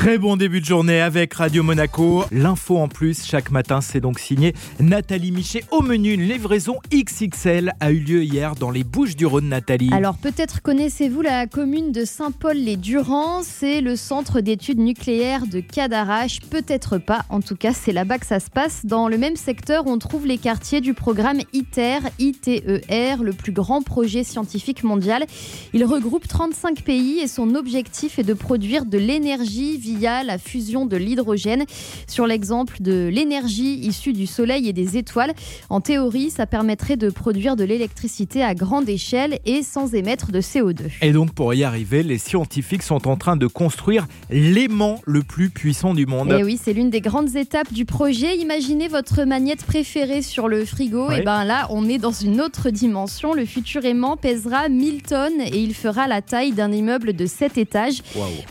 Très bon début de journée avec Radio Monaco. L'info en plus chaque matin, c'est donc signé Nathalie Michet. Au menu, une livraison XXL a eu lieu hier dans les Bouches du Rhône, Nathalie. Alors peut-être connaissez-vous la commune de Saint-Paul-les-Durans. C'est le centre d'études nucléaires de Cadarache. Peut-être pas. En tout cas, c'est là-bas que ça se passe. Dans le même secteur, on trouve les quartiers du programme ITER, ITER, le plus grand projet scientifique mondial. Il regroupe 35 pays et son objectif est de produire de l'énergie via la fusion de l'hydrogène. Sur l'exemple de l'énergie issue du soleil et des étoiles, en théorie, ça permettrait de produire de l'électricité à grande échelle et sans émettre de CO2. Et donc pour y arriver, les scientifiques sont en train de construire l'aimant le plus puissant du monde. Et oui, c'est l'une des grandes étapes du projet. Imaginez votre magnette préférée sur le frigo. Et ben là, on est dans une autre dimension. Le futur aimant pèsera 1000 tonnes et il fera la taille d'un immeuble de 7 étages.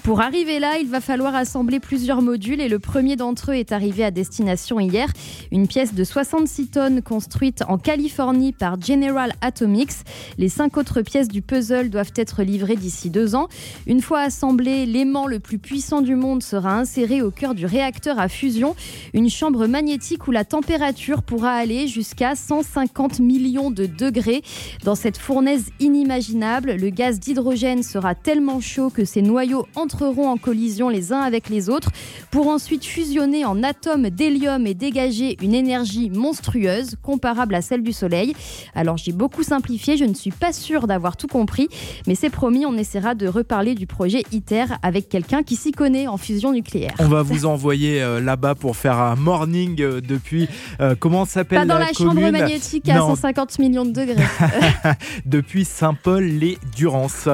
Pour arriver là, il va falloir assembler plusieurs modules et le premier d'entre eux est arrivé à destination hier. Une pièce de 66 tonnes construite en Californie par General Atomics. Les cinq autres pièces du puzzle doivent être livrées d'ici deux ans. Une fois assemblé, l'aimant le plus puissant du monde sera inséré au cœur du réacteur à fusion, une chambre magnétique où la température pourra aller jusqu'à 150 millions de degrés. Dans cette fournaise inimaginable, le gaz d'hydrogène sera tellement chaud que ses noyaux entreront en collision les uns avec les autres pour ensuite fusionner en atomes d'hélium et dégager une énergie monstrueuse comparable à celle du Soleil. Alors j'ai beaucoup simplifié, je ne suis pas sûre d'avoir tout compris, mais c'est promis, on essaiera de reparler du projet ITER avec quelqu'un qui s'y connaît en fusion nucléaire. On va vous envoyer euh, là-bas pour faire un morning euh, depuis euh, comment s'appelle Pas dans la, chambre magnétique à Non. 150 millions de degrés. depuis Saint-Paul-les-Durance.